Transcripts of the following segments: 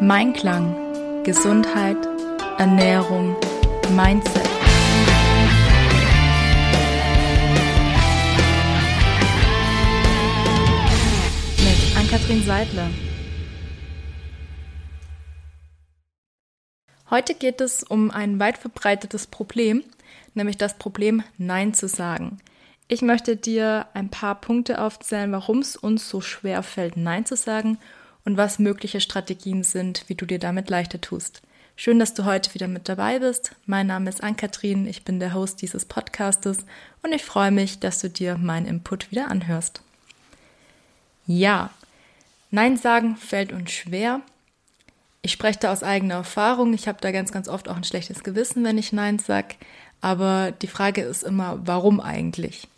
Mein Klang. Gesundheit, Ernährung, Mindset. Mit Ann-Kathrin Seidler. Heute geht es um ein weit verbreitetes Problem, nämlich das Problem Nein zu sagen. Ich möchte dir ein paar Punkte aufzählen, warum es uns so schwer fällt, Nein zu sagen und was mögliche Strategien sind, wie du dir damit leichter tust. Schön, dass du heute wieder mit dabei bist. Mein Name ist Ann-Kathrin, ich bin der Host dieses Podcastes und ich freue mich, dass du dir meinen Input wieder anhörst. Ja, Nein sagen fällt uns schwer. Ich spreche da aus eigener Erfahrung. Ich habe da ganz, ganz oft auch ein schlechtes Gewissen, wenn ich Nein sage. Aber die Frage ist immer, warum eigentlich?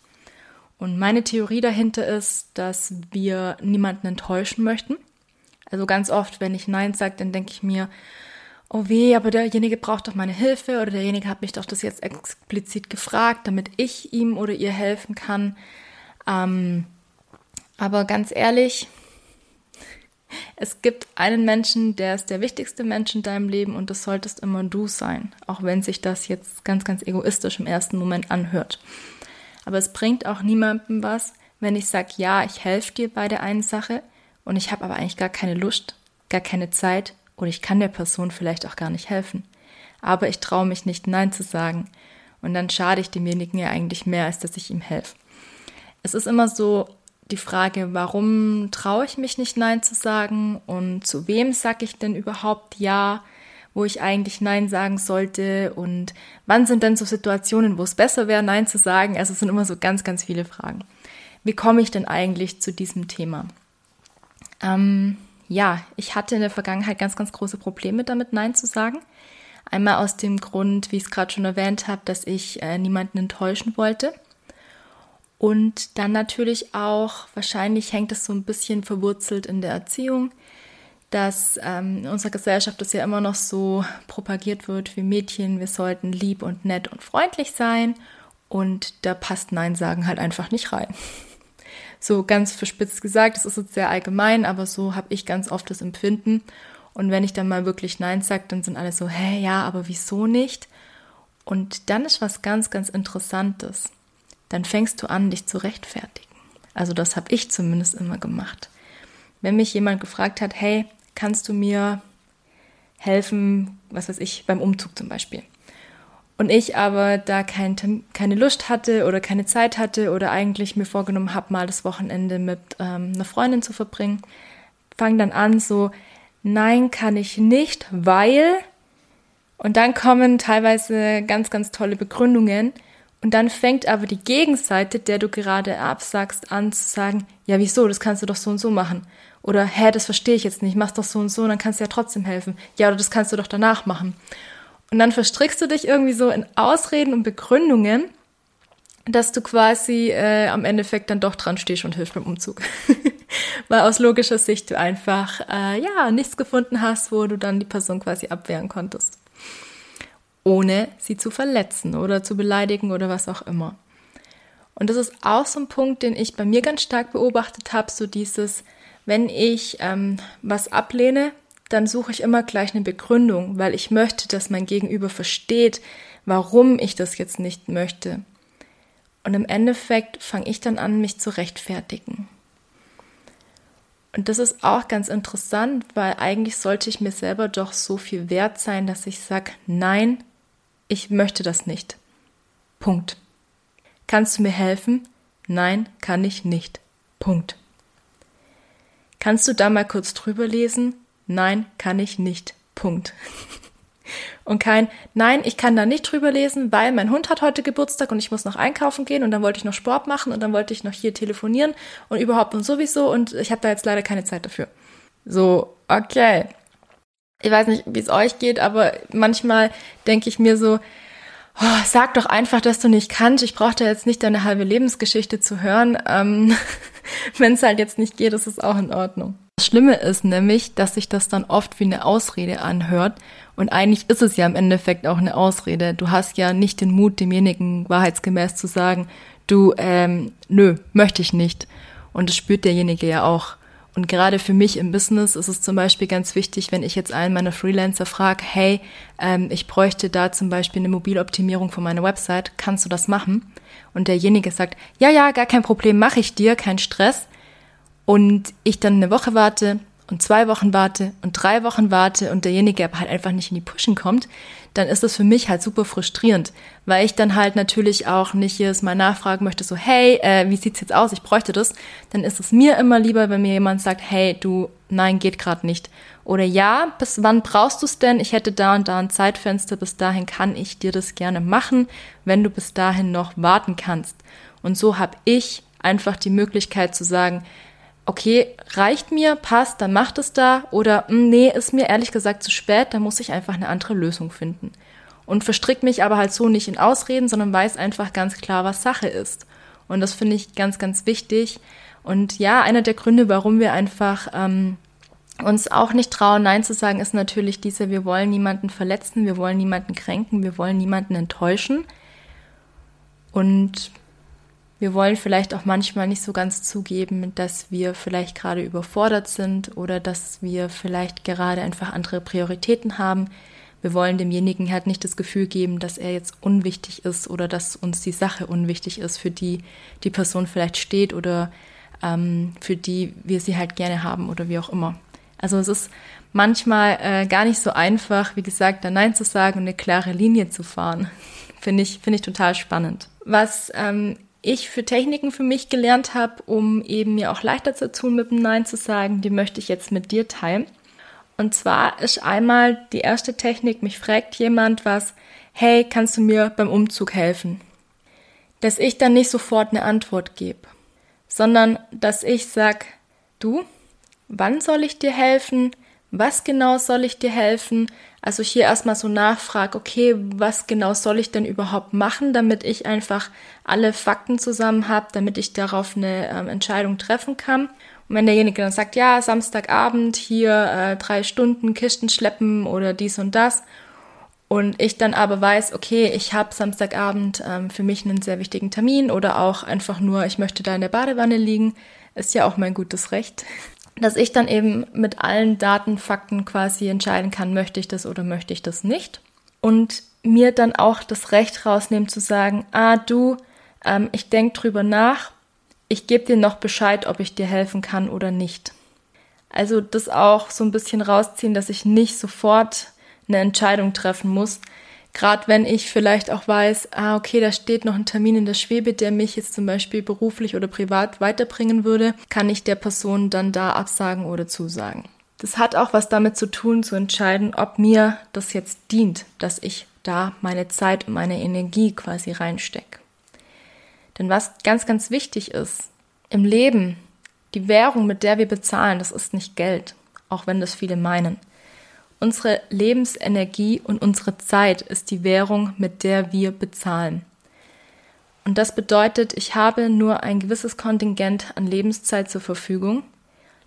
Und meine Theorie dahinter ist, dass wir niemanden enttäuschen möchten. Also ganz oft, wenn ich Nein sage, dann denke ich mir, oh weh, aber derjenige braucht doch meine Hilfe oder derjenige hat mich doch das jetzt explizit gefragt, damit ich ihm oder ihr helfen kann. Ähm, aber ganz ehrlich, es gibt einen Menschen, der ist der wichtigste Mensch in deinem Leben und das solltest immer du sein, auch wenn sich das jetzt ganz, ganz egoistisch im ersten Moment anhört. Aber es bringt auch niemandem was, wenn ich sage, ja, ich helfe dir bei der einen Sache und ich habe aber eigentlich gar keine Lust, gar keine Zeit oder ich kann der Person vielleicht auch gar nicht helfen. Aber ich traue mich nicht, Nein zu sagen. Und dann schade ich demjenigen ja eigentlich mehr, als dass ich ihm helfe. Es ist immer so, die Frage, warum traue ich mich nicht Nein zu sagen und zu wem sage ich denn überhaupt Ja, wo ich eigentlich Nein sagen sollte und wann sind denn so Situationen, wo es besser wäre, Nein zu sagen. Also es sind immer so ganz, ganz viele Fragen. Wie komme ich denn eigentlich zu diesem Thema? Ähm, ja, ich hatte in der Vergangenheit ganz, ganz große Probleme damit, Nein zu sagen. Einmal aus dem Grund, wie ich es gerade schon erwähnt habe, dass ich äh, niemanden enttäuschen wollte. Und dann natürlich auch, wahrscheinlich hängt es so ein bisschen verwurzelt in der Erziehung, dass ähm, in unserer Gesellschaft das ja immer noch so propagiert wird, wie Mädchen, wir sollten lieb und nett und freundlich sein. Und da passt Nein sagen halt einfach nicht rein. So ganz verspitzt gesagt, das ist jetzt sehr allgemein, aber so habe ich ganz oft das Empfinden. Und wenn ich dann mal wirklich Nein sage, dann sind alle so, hä, ja, aber wieso nicht? Und dann ist was ganz, ganz Interessantes dann fängst du an, dich zu rechtfertigen. Also das habe ich zumindest immer gemacht. Wenn mich jemand gefragt hat, hey, kannst du mir helfen, was weiß ich, beim Umzug zum Beispiel. Und ich aber da kein, keine Lust hatte oder keine Zeit hatte oder eigentlich mir vorgenommen habe, mal das Wochenende mit ähm, einer Freundin zu verbringen, fang dann an so, nein, kann ich nicht, weil. Und dann kommen teilweise ganz, ganz tolle Begründungen, und dann fängt aber die Gegenseite, der du gerade absagst, an zu sagen, ja, wieso, das kannst du doch so und so machen. Oder, hä, das verstehe ich jetzt nicht, mach's doch so und so, und dann kannst du ja trotzdem helfen. Ja, oder das kannst du doch danach machen. Und dann verstrickst du dich irgendwie so in Ausreden und Begründungen, dass du quasi äh, am Endeffekt dann doch dran stehst und hilfst beim Umzug. Weil aus logischer Sicht du einfach, äh, ja, nichts gefunden hast, wo du dann die Person quasi abwehren konntest ohne sie zu verletzen oder zu beleidigen oder was auch immer. Und das ist auch so ein Punkt, den ich bei mir ganz stark beobachtet habe, so dieses, wenn ich ähm, was ablehne, dann suche ich immer gleich eine Begründung, weil ich möchte, dass mein Gegenüber versteht, warum ich das jetzt nicht möchte. Und im Endeffekt fange ich dann an, mich zu rechtfertigen. Und das ist auch ganz interessant, weil eigentlich sollte ich mir selber doch so viel wert sein, dass ich sage, nein, ich möchte das nicht. Punkt. Kannst du mir helfen? Nein, kann ich nicht. Punkt. Kannst du da mal kurz drüber lesen? Nein, kann ich nicht. Punkt. Und kein, nein, ich kann da nicht drüber lesen, weil mein Hund hat heute Geburtstag und ich muss noch einkaufen gehen und dann wollte ich noch Sport machen und dann wollte ich noch hier telefonieren und überhaupt und sowieso und ich habe da jetzt leider keine Zeit dafür. So, okay ich weiß nicht, wie es euch geht, aber manchmal denke ich mir so, oh, sag doch einfach, dass du nicht kannst. Ich brauche da jetzt nicht deine halbe Lebensgeschichte zu hören. Ähm, Wenn es halt jetzt nicht geht, ist es auch in Ordnung. Das Schlimme ist nämlich, dass sich das dann oft wie eine Ausrede anhört. Und eigentlich ist es ja im Endeffekt auch eine Ausrede. Du hast ja nicht den Mut, demjenigen wahrheitsgemäß zu sagen, du, ähm, nö, möchte ich nicht. Und das spürt derjenige ja auch. Und gerade für mich im Business ist es zum Beispiel ganz wichtig, wenn ich jetzt einen meiner Freelancer frage, hey, ähm, ich bräuchte da zum Beispiel eine Mobiloptimierung von meiner Website, kannst du das machen? Und derjenige sagt, ja, ja, gar kein Problem, mache ich dir, kein Stress. Und ich dann eine Woche warte, und zwei Wochen warte und drei Wochen warte und derjenige aber halt einfach nicht in die Pushen kommt, dann ist das für mich halt super frustrierend, weil ich dann halt natürlich auch nicht jedes Mal nachfragen möchte, so, hey, äh, wie sieht's jetzt aus? Ich bräuchte das. Dann ist es mir immer lieber, wenn mir jemand sagt, hey, du, nein, geht gerade nicht. Oder ja, bis wann brauchst du es denn? Ich hätte da und da ein Zeitfenster, bis dahin kann ich dir das gerne machen, wenn du bis dahin noch warten kannst. Und so habe ich einfach die Möglichkeit zu sagen, okay, reicht mir, passt, dann macht es da oder hm, nee, ist mir ehrlich gesagt zu spät, dann muss ich einfach eine andere Lösung finden. Und verstrick mich aber halt so nicht in Ausreden, sondern weiß einfach ganz klar, was Sache ist. Und das finde ich ganz, ganz wichtig. Und ja, einer der Gründe, warum wir einfach ähm, uns auch nicht trauen, Nein zu sagen, ist natürlich dieser, wir wollen niemanden verletzen, wir wollen niemanden kränken, wir wollen niemanden enttäuschen. Und wir wollen vielleicht auch manchmal nicht so ganz zugeben, dass wir vielleicht gerade überfordert sind oder dass wir vielleicht gerade einfach andere Prioritäten haben. Wir wollen demjenigen halt nicht das Gefühl geben, dass er jetzt unwichtig ist oder dass uns die Sache unwichtig ist, für die die Person vielleicht steht oder ähm, für die wir sie halt gerne haben oder wie auch immer. Also es ist manchmal äh, gar nicht so einfach, wie gesagt, da Nein zu sagen und eine klare Linie zu fahren. Finde ich, finde ich total spannend. Was ähm, ich für Techniken für mich gelernt habe, um eben mir auch leichter zu tun, mit dem Nein zu sagen, die möchte ich jetzt mit dir teilen. Und zwar ist einmal die erste Technik, mich fragt jemand was, hey, kannst du mir beim Umzug helfen? Dass ich dann nicht sofort eine Antwort gebe, sondern dass ich sag, du, wann soll ich dir helfen? Was genau soll ich dir helfen? Also hier erstmal so nachfrage, okay, was genau soll ich denn überhaupt machen, damit ich einfach alle Fakten zusammen habe, damit ich darauf eine ähm, Entscheidung treffen kann. Und wenn derjenige dann sagt, ja, Samstagabend hier äh, drei Stunden Kisten schleppen oder dies und das, und ich dann aber weiß, okay, ich habe Samstagabend ähm, für mich einen sehr wichtigen Termin oder auch einfach nur, ich möchte da in der Badewanne liegen, ist ja auch mein gutes Recht dass ich dann eben mit allen Daten, Fakten quasi entscheiden kann, möchte ich das oder möchte ich das nicht. Und mir dann auch das Recht rausnehmen zu sagen, ah du, ähm, ich denke drüber nach, ich gebe dir noch Bescheid, ob ich dir helfen kann oder nicht. Also das auch so ein bisschen rausziehen, dass ich nicht sofort eine Entscheidung treffen muss, Gerade wenn ich vielleicht auch weiß, ah, okay, da steht noch ein Termin in der Schwebe, der mich jetzt zum Beispiel beruflich oder privat weiterbringen würde, kann ich der Person dann da absagen oder zusagen. Das hat auch was damit zu tun, zu entscheiden, ob mir das jetzt dient, dass ich da meine Zeit und meine Energie quasi reinstecke. Denn was ganz, ganz wichtig ist, im Leben, die Währung, mit der wir bezahlen, das ist nicht Geld, auch wenn das viele meinen. Unsere Lebensenergie und unsere Zeit ist die Währung, mit der wir bezahlen. Und das bedeutet, ich habe nur ein gewisses Kontingent an Lebenszeit zur Verfügung.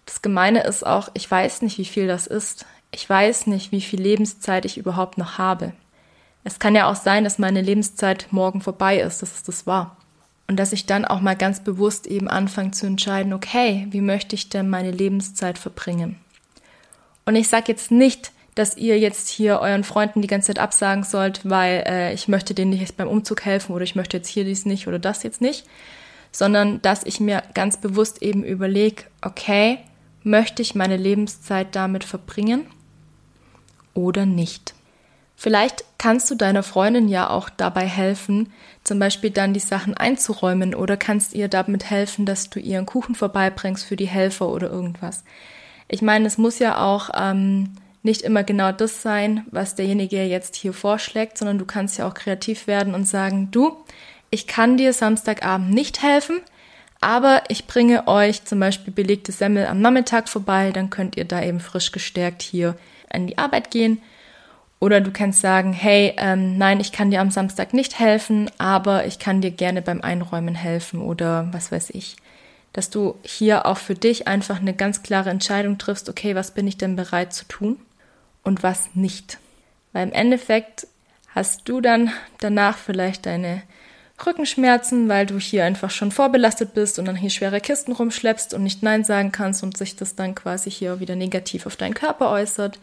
Das Gemeine ist auch, ich weiß nicht, wie viel das ist. Ich weiß nicht, wie viel Lebenszeit ich überhaupt noch habe. Es kann ja auch sein, dass meine Lebenszeit morgen vorbei ist, dass es das war. Und dass ich dann auch mal ganz bewusst eben anfange zu entscheiden, okay, wie möchte ich denn meine Lebenszeit verbringen? Und ich sage jetzt nicht, dass ihr jetzt hier euren Freunden die ganze Zeit absagen sollt, weil äh, ich möchte denen nicht beim Umzug helfen oder ich möchte jetzt hier dies nicht oder das jetzt nicht, sondern dass ich mir ganz bewusst eben überlege, okay, möchte ich meine Lebenszeit damit verbringen oder nicht? Vielleicht kannst du deiner Freundin ja auch dabei helfen, zum Beispiel dann die Sachen einzuräumen oder kannst ihr damit helfen, dass du ihren Kuchen vorbeibringst für die Helfer oder irgendwas. Ich meine, es muss ja auch ähm, nicht immer genau das sein, was derjenige jetzt hier vorschlägt, sondern du kannst ja auch kreativ werden und sagen, du, ich kann dir Samstagabend nicht helfen, aber ich bringe euch zum Beispiel belegte Semmel am Nachmittag vorbei, dann könnt ihr da eben frisch gestärkt hier an die Arbeit gehen. Oder du kannst sagen, hey, ähm, nein, ich kann dir am Samstag nicht helfen, aber ich kann dir gerne beim Einräumen helfen oder was weiß ich. Dass du hier auch für dich einfach eine ganz klare Entscheidung triffst, okay, was bin ich denn bereit zu tun? Und was nicht. Weil im Endeffekt hast du dann danach vielleicht deine Rückenschmerzen, weil du hier einfach schon vorbelastet bist und dann hier schwere Kisten rumschleppst und nicht Nein sagen kannst und sich das dann quasi hier wieder negativ auf deinen Körper äußert.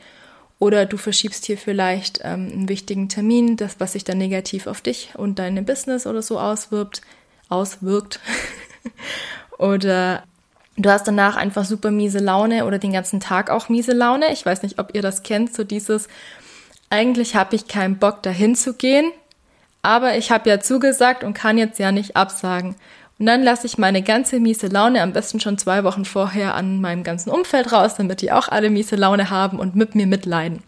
Oder du verschiebst hier vielleicht ähm, einen wichtigen Termin, das, was sich dann negativ auf dich und dein Business oder so auswirkt. auswirkt. oder du hast danach einfach super miese Laune oder den ganzen Tag auch miese Laune. Ich weiß nicht, ob ihr das kennt, so dieses, eigentlich habe ich keinen Bock dahin zu gehen, aber ich habe ja zugesagt und kann jetzt ja nicht absagen. Und dann lasse ich meine ganze miese Laune am besten schon zwei Wochen vorher an meinem ganzen Umfeld raus, damit die auch alle miese Laune haben und mit mir mitleiden.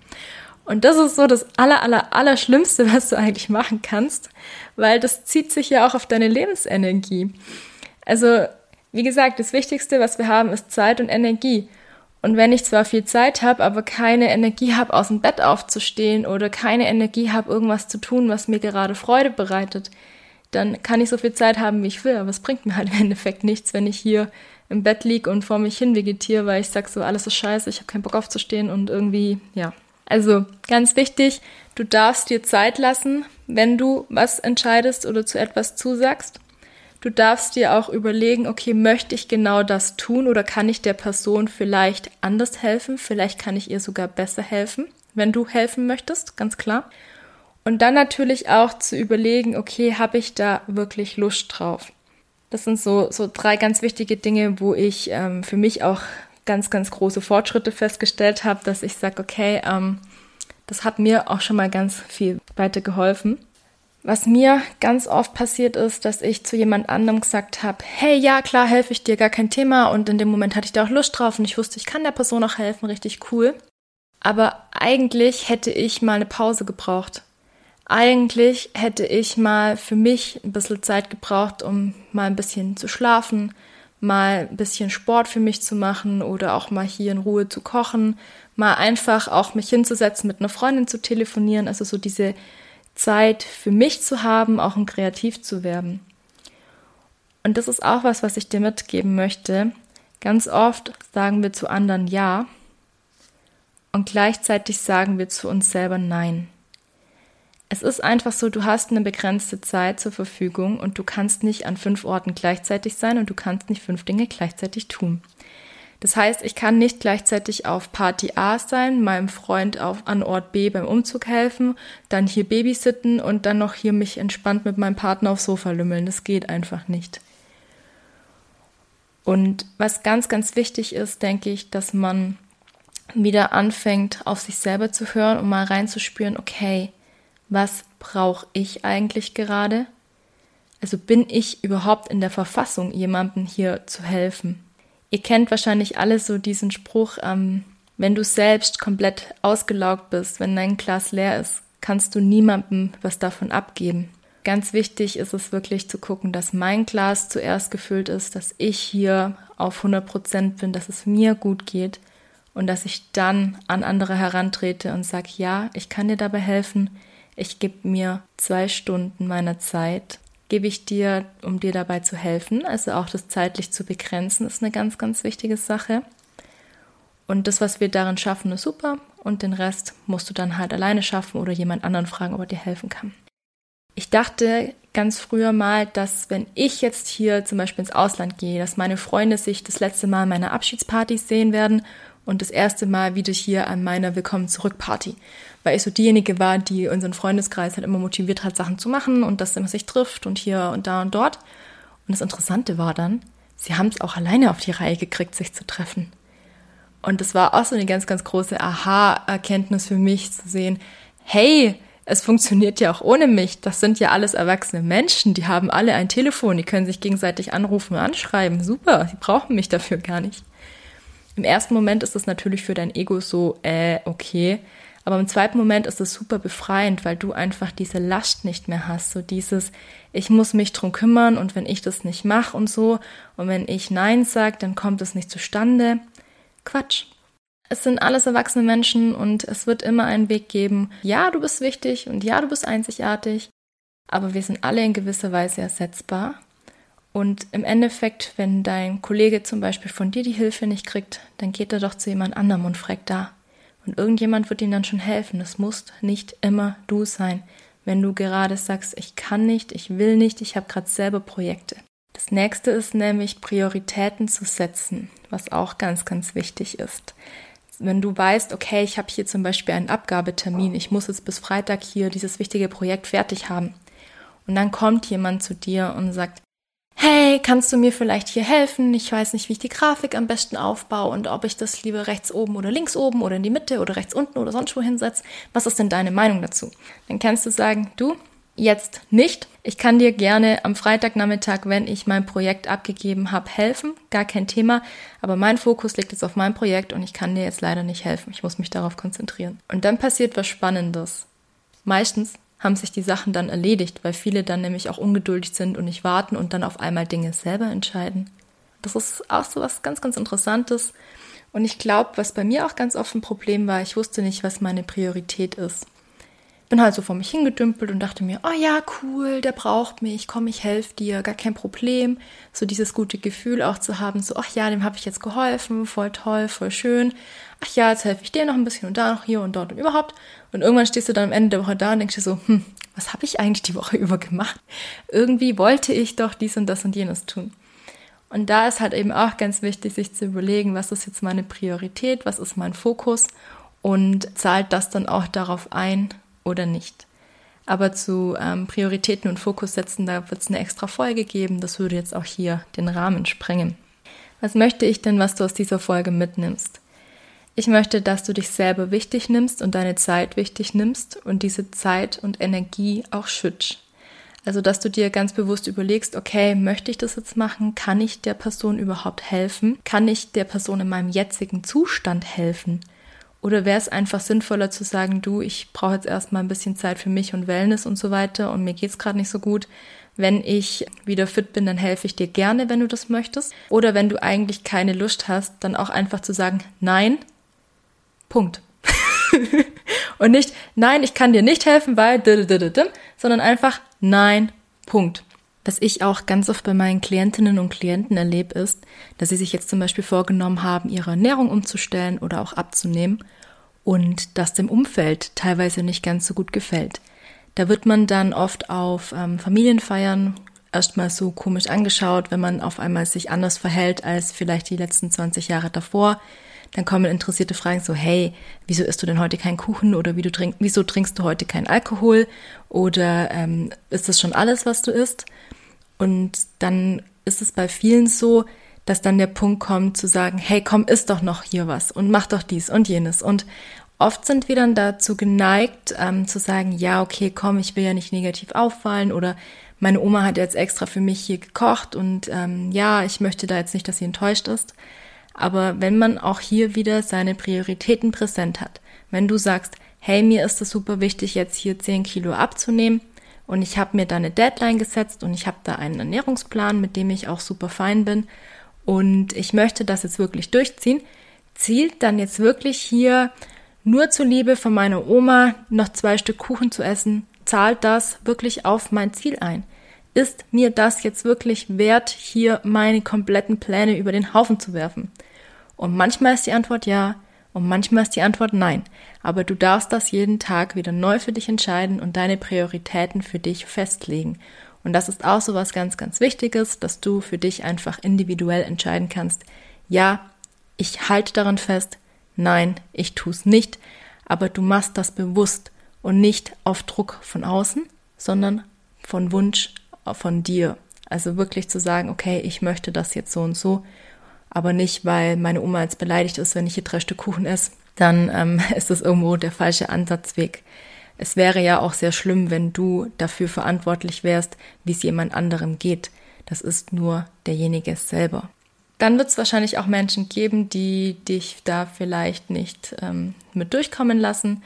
Und das ist so das aller, aller, aller Schlimmste, was du eigentlich machen kannst, weil das zieht sich ja auch auf deine Lebensenergie. Also, wie gesagt, das Wichtigste, was wir haben, ist Zeit und Energie. Und wenn ich zwar viel Zeit habe, aber keine Energie habe, aus dem Bett aufzustehen oder keine Energie habe, irgendwas zu tun, was mir gerade Freude bereitet, dann kann ich so viel Zeit haben, wie ich will. Aber es bringt mir halt im Endeffekt nichts, wenn ich hier im Bett liege und vor mich hin vegetiere, weil ich sag so, alles ist scheiße, ich habe keinen Bock aufzustehen und irgendwie, ja. Also ganz wichtig, du darfst dir Zeit lassen, wenn du was entscheidest oder zu etwas zusagst. Du darfst dir auch überlegen, okay, möchte ich genau das tun oder kann ich der Person vielleicht anders helfen? Vielleicht kann ich ihr sogar besser helfen, wenn du helfen möchtest, ganz klar. Und dann natürlich auch zu überlegen, okay, habe ich da wirklich Lust drauf? Das sind so, so drei ganz wichtige Dinge, wo ich ähm, für mich auch ganz, ganz große Fortschritte festgestellt habe, dass ich sage, okay, ähm, das hat mir auch schon mal ganz viel weiter geholfen. Was mir ganz oft passiert ist, dass ich zu jemand anderem gesagt habe, hey, ja, klar, helfe ich dir, gar kein Thema. Und in dem Moment hatte ich da auch Lust drauf und ich wusste, ich kann der Person auch helfen, richtig cool. Aber eigentlich hätte ich mal eine Pause gebraucht. Eigentlich hätte ich mal für mich ein bisschen Zeit gebraucht, um mal ein bisschen zu schlafen, mal ein bisschen Sport für mich zu machen oder auch mal hier in Ruhe zu kochen, mal einfach auch mich hinzusetzen, mit einer Freundin zu telefonieren. Also so diese Zeit für mich zu haben, auch um kreativ zu werden. Und das ist auch was, was ich dir mitgeben möchte. Ganz oft sagen wir zu anderen Ja und gleichzeitig sagen wir zu uns selber Nein. Es ist einfach so, du hast eine begrenzte Zeit zur Verfügung und du kannst nicht an fünf Orten gleichzeitig sein und du kannst nicht fünf Dinge gleichzeitig tun. Das heißt, ich kann nicht gleichzeitig auf Party A sein, meinem Freund auf, an Ort B beim Umzug helfen, dann hier babysitten und dann noch hier mich entspannt mit meinem Partner aufs Sofa lümmeln. Das geht einfach nicht. Und was ganz, ganz wichtig ist, denke ich, dass man wieder anfängt, auf sich selber zu hören und mal reinzuspüren, okay, was brauche ich eigentlich gerade? Also bin ich überhaupt in der Verfassung, jemandem hier zu helfen? Ihr kennt wahrscheinlich alle so diesen Spruch, ähm, wenn du selbst komplett ausgelaugt bist, wenn dein Glas leer ist, kannst du niemandem was davon abgeben. Ganz wichtig ist es wirklich zu gucken, dass mein Glas zuerst gefüllt ist, dass ich hier auf 100 Prozent bin, dass es mir gut geht und dass ich dann an andere herantrete und sage, ja, ich kann dir dabei helfen. Ich gebe mir zwei Stunden meiner Zeit gebe ich dir, um dir dabei zu helfen. Also auch das zeitlich zu begrenzen ist eine ganz, ganz wichtige Sache. Und das, was wir darin schaffen, ist super. Und den Rest musst du dann halt alleine schaffen oder jemand anderen fragen, ob er dir helfen kann. Ich dachte ganz früher mal, dass wenn ich jetzt hier zum Beispiel ins Ausland gehe, dass meine Freunde sich das letzte Mal meine Abschiedspartys sehen werden und das erste Mal wieder hier an meiner Willkommen zurück Party weil ich so diejenige war, die unseren Freundeskreis halt immer motiviert hat, Sachen zu machen und dass man sich trifft und hier und da und dort. Und das Interessante war dann, sie haben es auch alleine auf die Reihe gekriegt, sich zu treffen. Und das war auch so eine ganz, ganz große Aha-Erkenntnis für mich zu sehen, hey, es funktioniert ja auch ohne mich. Das sind ja alles erwachsene Menschen, die haben alle ein Telefon, die können sich gegenseitig anrufen und anschreiben. Super, sie brauchen mich dafür gar nicht. Im ersten Moment ist es natürlich für dein Ego so, äh, okay, aber im zweiten Moment ist es super befreiend, weil du einfach diese Last nicht mehr hast. So dieses, ich muss mich drum kümmern und wenn ich das nicht mache und so und wenn ich Nein sage, dann kommt es nicht zustande. Quatsch. Es sind alles erwachsene Menschen und es wird immer einen Weg geben. Ja, du bist wichtig und ja, du bist einzigartig, aber wir sind alle in gewisser Weise ersetzbar. Und im Endeffekt, wenn dein Kollege zum Beispiel von dir die Hilfe nicht kriegt, dann geht er doch zu jemand anderem und fragt da. Und irgendjemand wird ihm dann schon helfen. Es muss nicht immer du sein. wenn du gerade sagst, ich kann nicht, ich will nicht, ich habe gerade selber Projekte. Das nächste ist nämlich Prioritäten zu setzen, was auch ganz, ganz wichtig ist. Wenn du weißt, okay, ich habe hier zum Beispiel einen Abgabetermin, ich muss jetzt bis Freitag hier dieses wichtige Projekt fertig haben. Und dann kommt jemand zu dir und sagt, hey, kannst du mir vielleicht hier helfen? Ich weiß nicht, wie ich die Grafik am besten aufbaue und ob ich das lieber rechts oben oder links oben oder in die Mitte oder rechts unten oder sonst wo hinsetze. Was ist denn deine Meinung dazu? Dann kannst du sagen, du, jetzt nicht. Ich kann dir gerne am Freitagnachmittag, wenn ich mein Projekt abgegeben habe, helfen. Gar kein Thema. Aber mein Fokus liegt jetzt auf meinem Projekt und ich kann dir jetzt leider nicht helfen. Ich muss mich darauf konzentrieren. Und dann passiert was Spannendes. Meistens haben sich die Sachen dann erledigt, weil viele dann nämlich auch ungeduldig sind und nicht warten und dann auf einmal Dinge selber entscheiden. Das ist auch so was ganz, ganz Interessantes. Und ich glaube, was bei mir auch ganz oft ein Problem war, ich wusste nicht, was meine Priorität ist bin halt so vor mich hingedümpelt und dachte mir, oh ja, cool, der braucht mich, komm, ich helfe dir, gar kein Problem. So dieses gute Gefühl auch zu haben, so, ach ja, dem habe ich jetzt geholfen, voll toll, voll schön. Ach ja, jetzt helfe ich dir noch ein bisschen und da noch hier und dort und überhaupt. Und irgendwann stehst du dann am Ende der Woche da und denkst dir so, hm, was habe ich eigentlich die Woche über gemacht? Irgendwie wollte ich doch dies und das und jenes tun. Und da ist halt eben auch ganz wichtig, sich zu überlegen, was ist jetzt meine Priorität, was ist mein Fokus und zahlt das dann auch darauf ein, oder nicht. Aber zu ähm, Prioritäten und Fokus setzen, da wird es eine extra Folge geben. Das würde jetzt auch hier den Rahmen sprengen. Was möchte ich denn, was du aus dieser Folge mitnimmst? Ich möchte, dass du dich selber wichtig nimmst und deine Zeit wichtig nimmst und diese Zeit und Energie auch schützt. Also, dass du dir ganz bewusst überlegst, okay, möchte ich das jetzt machen? Kann ich der Person überhaupt helfen? Kann ich der Person in meinem jetzigen Zustand helfen? Oder wäre es einfach sinnvoller zu sagen, du, ich brauche jetzt erstmal ein bisschen Zeit für mich und Wellness und so weiter und mir geht's gerade nicht so gut. Wenn ich wieder fit bin, dann helfe ich dir gerne, wenn du das möchtest. Oder wenn du eigentlich keine Lust hast, dann auch einfach zu sagen, nein, Punkt. und nicht, nein, ich kann dir nicht helfen, weil, sondern einfach, nein, Punkt. Was ich auch ganz oft bei meinen Klientinnen und Klienten erlebe, ist, dass sie sich jetzt zum Beispiel vorgenommen haben, ihre Ernährung umzustellen oder auch abzunehmen und das dem Umfeld teilweise nicht ganz so gut gefällt. Da wird man dann oft auf ähm, Familienfeiern erstmal so komisch angeschaut, wenn man auf einmal sich anders verhält als vielleicht die letzten 20 Jahre davor. Dann kommen interessierte Fragen so, hey, wieso isst du denn heute keinen Kuchen oder wie du trink, wieso trinkst du heute keinen Alkohol oder ähm, ist das schon alles, was du isst? Und dann ist es bei vielen so, dass dann der Punkt kommt zu sagen, hey, komm, isst doch noch hier was und mach doch dies und jenes. Und oft sind wir dann dazu geneigt, ähm, zu sagen, ja, okay, komm, ich will ja nicht negativ auffallen oder meine Oma hat jetzt extra für mich hier gekocht und ähm, ja, ich möchte da jetzt nicht, dass sie enttäuscht ist. Aber wenn man auch hier wieder seine Prioritäten präsent hat, wenn du sagst, hey, mir ist es super wichtig, jetzt hier 10 Kilo abzunehmen, und ich habe mir da eine Deadline gesetzt und ich habe da einen Ernährungsplan, mit dem ich auch super fein bin. Und ich möchte das jetzt wirklich durchziehen. Zielt dann jetzt wirklich hier nur zur Liebe von meiner Oma noch zwei Stück Kuchen zu essen? Zahlt das wirklich auf mein Ziel ein? Ist mir das jetzt wirklich wert, hier meine kompletten Pläne über den Haufen zu werfen? Und manchmal ist die Antwort ja, und manchmal ist die Antwort nein. Aber du darfst das jeden Tag wieder neu für dich entscheiden und deine Prioritäten für dich festlegen. Und das ist auch so was ganz, ganz Wichtiges, dass du für dich einfach individuell entscheiden kannst. Ja, ich halte daran fest. Nein, ich tue es nicht. Aber du machst das bewusst und nicht auf Druck von außen, sondern von Wunsch von dir. Also wirklich zu sagen, okay, ich möchte das jetzt so und so aber nicht, weil meine Oma jetzt beleidigt ist, wenn ich hier drei Stück Kuchen esse, dann ähm, ist das irgendwo der falsche Ansatzweg. Es wäre ja auch sehr schlimm, wenn du dafür verantwortlich wärst, wie es jemand anderem geht. Das ist nur derjenige selber. Dann wird es wahrscheinlich auch Menschen geben, die dich da vielleicht nicht ähm, mit durchkommen lassen.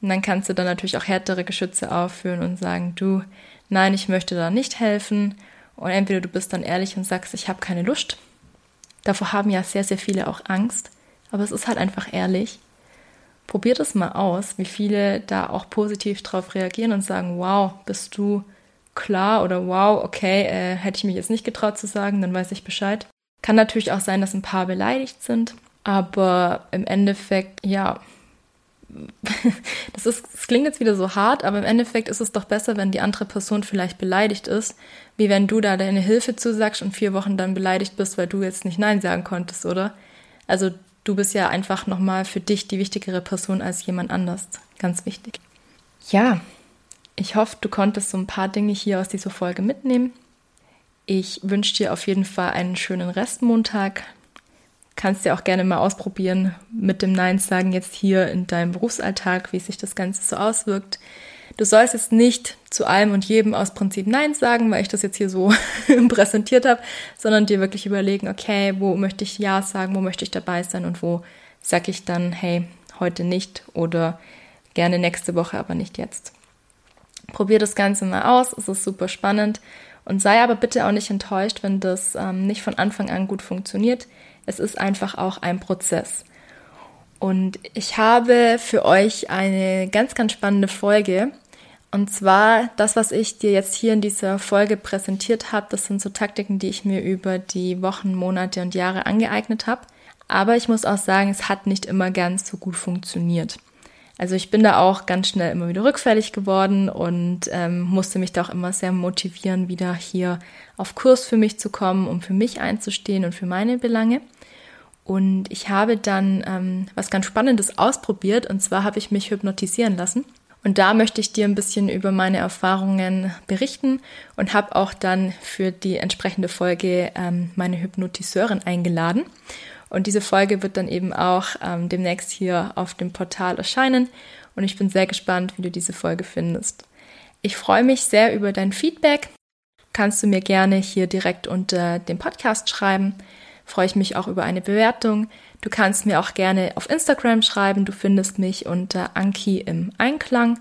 Und dann kannst du dann natürlich auch härtere Geschütze aufführen und sagen, du, nein, ich möchte da nicht helfen. Und entweder du bist dann ehrlich und sagst, ich habe keine Lust Davor haben ja sehr, sehr viele auch Angst. Aber es ist halt einfach ehrlich. Probiert es mal aus, wie viele da auch positiv drauf reagieren und sagen, wow, bist du klar oder wow, okay, äh, hätte ich mich jetzt nicht getraut zu sagen, dann weiß ich Bescheid. Kann natürlich auch sein, dass ein paar beleidigt sind, aber im Endeffekt, ja, das ist, das klingt jetzt wieder so hart, aber im Endeffekt ist es doch besser, wenn die andere Person vielleicht beleidigt ist, wie wenn du da deine Hilfe zusagst und vier Wochen dann beleidigt bist, weil du jetzt nicht Nein sagen konntest, oder? Also du bist ja einfach nochmal für dich die wichtigere Person als jemand anders. Ganz wichtig. Ja, ich hoffe, du konntest so ein paar Dinge hier aus dieser Folge mitnehmen. Ich wünsche dir auf jeden Fall einen schönen Restmontag. Kannst dir auch gerne mal ausprobieren mit dem Nein sagen jetzt hier in deinem Berufsalltag, wie sich das Ganze so auswirkt. Du sollst jetzt nicht zu allem und jedem aus Prinzip Nein sagen, weil ich das jetzt hier so präsentiert habe, sondern dir wirklich überlegen, okay, wo möchte ich Ja sagen, wo möchte ich dabei sein und wo sage ich dann, hey, heute nicht oder gerne nächste Woche, aber nicht jetzt. Probier das Ganze mal aus, es ist super spannend und sei aber bitte auch nicht enttäuscht, wenn das ähm, nicht von Anfang an gut funktioniert. Es ist einfach auch ein Prozess. Und ich habe für euch eine ganz, ganz spannende Folge und zwar das, was ich dir jetzt hier in dieser Folge präsentiert habe, das sind so Taktiken, die ich mir über die Wochen, Monate und Jahre angeeignet habe. Aber ich muss auch sagen, es hat nicht immer ganz so gut funktioniert. Also ich bin da auch ganz schnell immer wieder rückfällig geworden und ähm, musste mich da auch immer sehr motivieren, wieder hier auf Kurs für mich zu kommen, um für mich einzustehen und für meine Belange. Und ich habe dann ähm, was ganz Spannendes ausprobiert und zwar habe ich mich hypnotisieren lassen. Und da möchte ich dir ein bisschen über meine Erfahrungen berichten und habe auch dann für die entsprechende Folge ähm, meine Hypnotiseurin eingeladen. Und diese Folge wird dann eben auch ähm, demnächst hier auf dem Portal erscheinen. Und ich bin sehr gespannt, wie du diese Folge findest. Ich freue mich sehr über dein Feedback. Kannst du mir gerne hier direkt unter dem Podcast schreiben. Freue ich mich auch über eine Bewertung. Du kannst mir auch gerne auf Instagram schreiben. Du findest mich unter Anki im Einklang.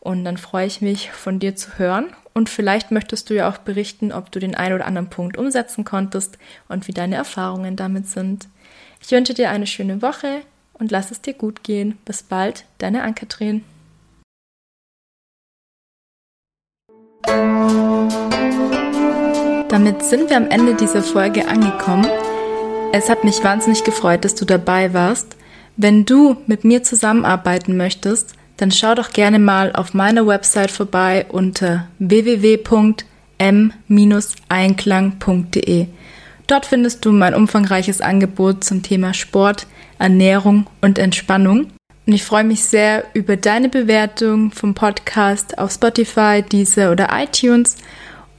Und dann freue ich mich, von dir zu hören. Und vielleicht möchtest du ja auch berichten, ob du den einen oder anderen Punkt umsetzen konntest und wie deine Erfahrungen damit sind. Ich wünsche dir eine schöne Woche und lass es dir gut gehen. Bis bald, deine Ann-Kathrin. Damit sind wir am Ende dieser Folge angekommen. Es hat mich wahnsinnig gefreut, dass du dabei warst. Wenn du mit mir zusammenarbeiten möchtest, dann schau doch gerne mal auf meiner Website vorbei unter www.m-einklang.de. Dort findest du mein umfangreiches Angebot zum Thema Sport, Ernährung und Entspannung. Und ich freue mich sehr über deine Bewertung vom Podcast auf Spotify, Deezer oder iTunes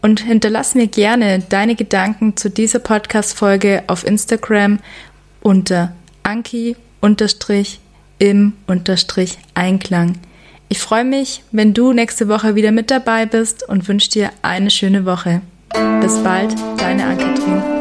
und hinterlass mir gerne deine Gedanken zu dieser Podcast-Folge auf Instagram unter anki-im-einklang. Ich freue mich, wenn du nächste Woche wieder mit dabei bist und wünsche dir eine schöne Woche. Bis bald, deine Ann-Kathrin.